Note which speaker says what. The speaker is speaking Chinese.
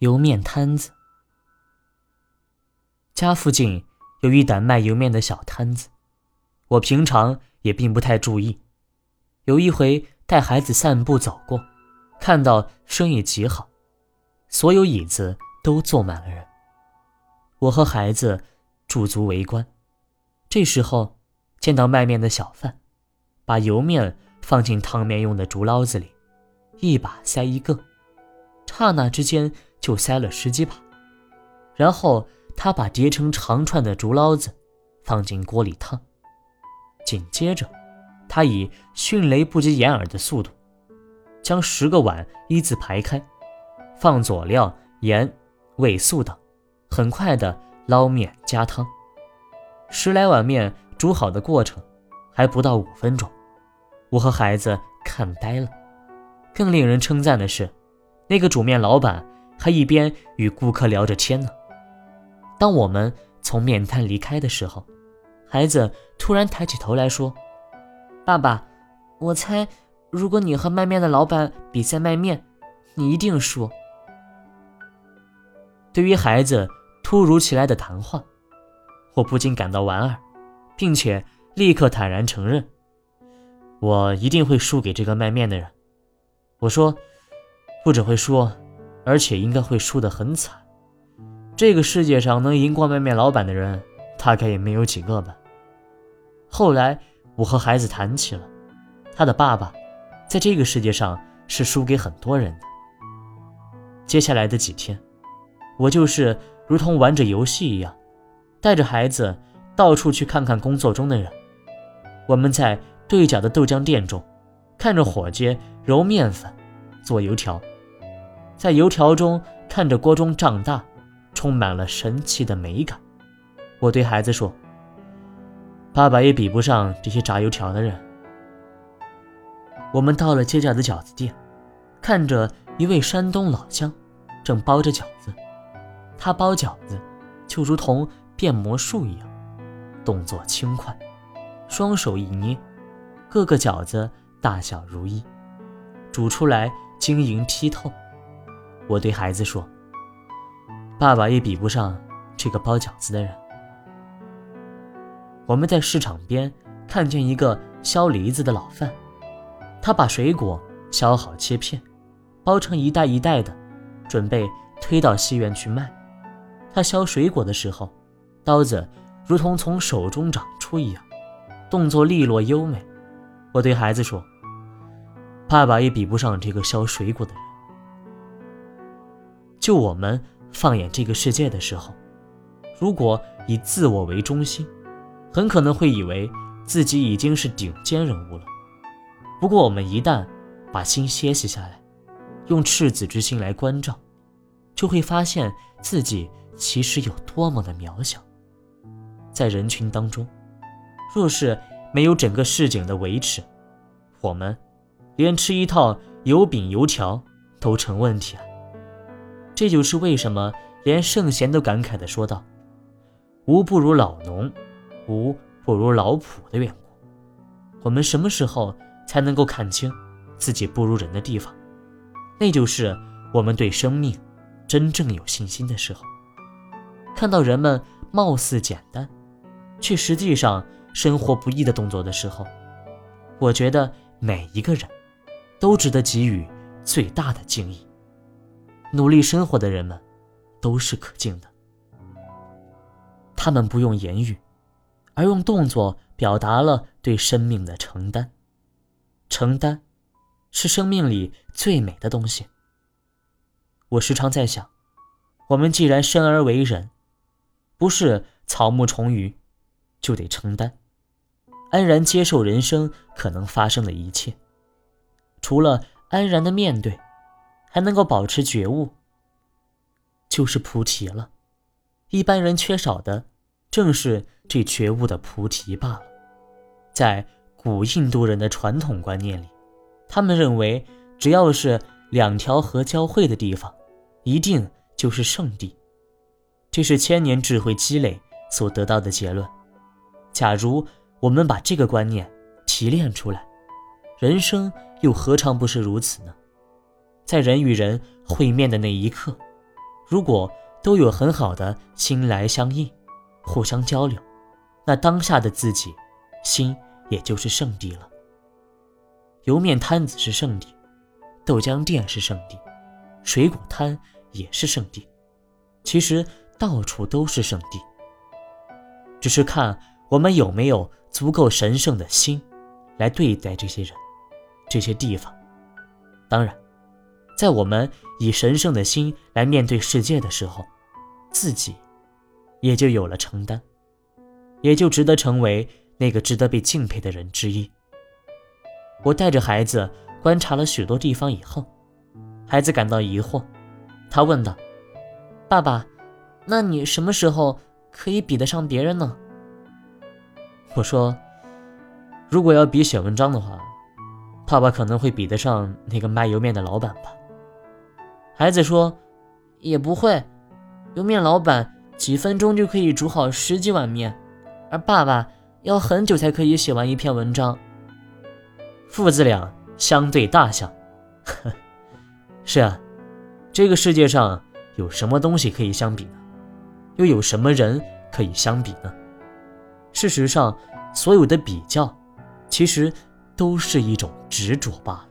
Speaker 1: 油面摊子。家附近有一档卖油面的小摊子，我平常也并不太注意。有一回带孩子散步走过，看到生意极好，所有椅子都坐满了人。我和孩子驻足围观，这时候见到卖面的小贩，把油面放进汤面用的竹捞子里，一把塞一个，刹那之间就塞了十几把，然后。他把叠成长串的竹捞子放进锅里烫，紧接着，他以迅雷不及掩耳的速度，将十个碗一字排开，放佐料、盐、味素等，很快的捞面加汤。十来碗面煮好的过程还不到五分钟，我和孩子看呆了。更令人称赞的是，那个煮面老板还一边与顾客聊着天呢。当我们从面摊离开的时候，孩子突然抬起头来说：“爸爸，我猜，如果你和卖面的老板比赛卖面，你一定输。”对于孩子突如其来的谈话，我不禁感到莞尔，并且立刻坦然承认：“我一定会输给这个卖面的人。”我说：“不只会输，而且应该会输得很惨。”这个世界上能赢过外面老板的人，大概也没有几个吧。后来我和孩子谈起了，他的爸爸，在这个世界上是输给很多人的。接下来的几天，我就是如同玩着游戏一样，带着孩子到处去看看工作中的人。我们在对角的豆浆店中，看着伙计揉面粉、做油条，在油条中看着锅中胀大。充满了神奇的美感。我对孩子说：“爸爸也比不上这些炸油条的人。”我们到了街角的饺子店，看着一位山东老乡正包着饺子。他包饺子就如同变魔术一样，动作轻快，双手一捏，各个饺子大小如一，煮出来晶莹剔透。我对孩子说。爸爸也比不上这个包饺子的人。我们在市场边看见一个削梨子的老范，他把水果削好切片，包成一袋一袋的，准备推到西院去卖。他削水果的时候，刀子如同从手中长出一样，动作利落优美。我对孩子说：“爸爸也比不上这个削水果的人。”就我们。放眼这个世界的时候，如果以自我为中心，很可能会以为自己已经是顶尖人物了。不过，我们一旦把心歇息下来，用赤子之心来关照，就会发现自己其实有多么的渺小。在人群当中，若是没有整个市井的维持，我们连吃一套油饼油条都成问题了。这就是为什么连圣贤都感慨地说道：“无不如老农，无不如老仆”的缘故。我们什么时候才能够看清自己不如人的地方？那就是我们对生命真正有信心的时候。看到人们貌似简单，却实际上生活不易的动作的时候，我觉得每一个人都值得给予最大的敬意。努力生活的人们，都是可敬的。他们不用言语，而用动作表达了对生命的承担。承担，是生命里最美的东西。我时常在想，我们既然生而为人，不是草木虫鱼，就得承担，安然接受人生可能发生的一切。除了安然的面对。还能够保持觉悟，就是菩提了。一般人缺少的，正是这觉悟的菩提罢了。在古印度人的传统观念里，他们认为，只要是两条河交汇的地方，一定就是圣地。这是千年智慧积累所得到的结论。假如我们把这个观念提炼出来，人生又何尝不是如此呢？在人与人会面的那一刻，如果都有很好的心来相应，互相交流，那当下的自己，心也就是圣地了。油面摊子是圣地，豆浆店是圣地，水果摊也是圣地，其实到处都是圣地，只是看我们有没有足够神圣的心，来对待这些人、这些地方。当然，在我们以神圣的心来面对世界的时候，自己也就有了承担，也就值得成为那个值得被敬佩的人之一。我带着孩子观察了许多地方以后，孩子感到疑惑，他问道：“爸爸，那你什么时候可以比得上别人呢？”我说：“如果要比写文章的话，爸爸可能会比得上那个卖油面的老板吧。”孩子说：“也不会，油面老板几分钟就可以煮好十几碗面，而爸爸要很久才可以写完一篇文章。”父子俩相对大笑。是啊，这个世界上有什么东西可以相比呢？又有什么人可以相比呢？事实上，所有的比较，其实都是一种执着罢了。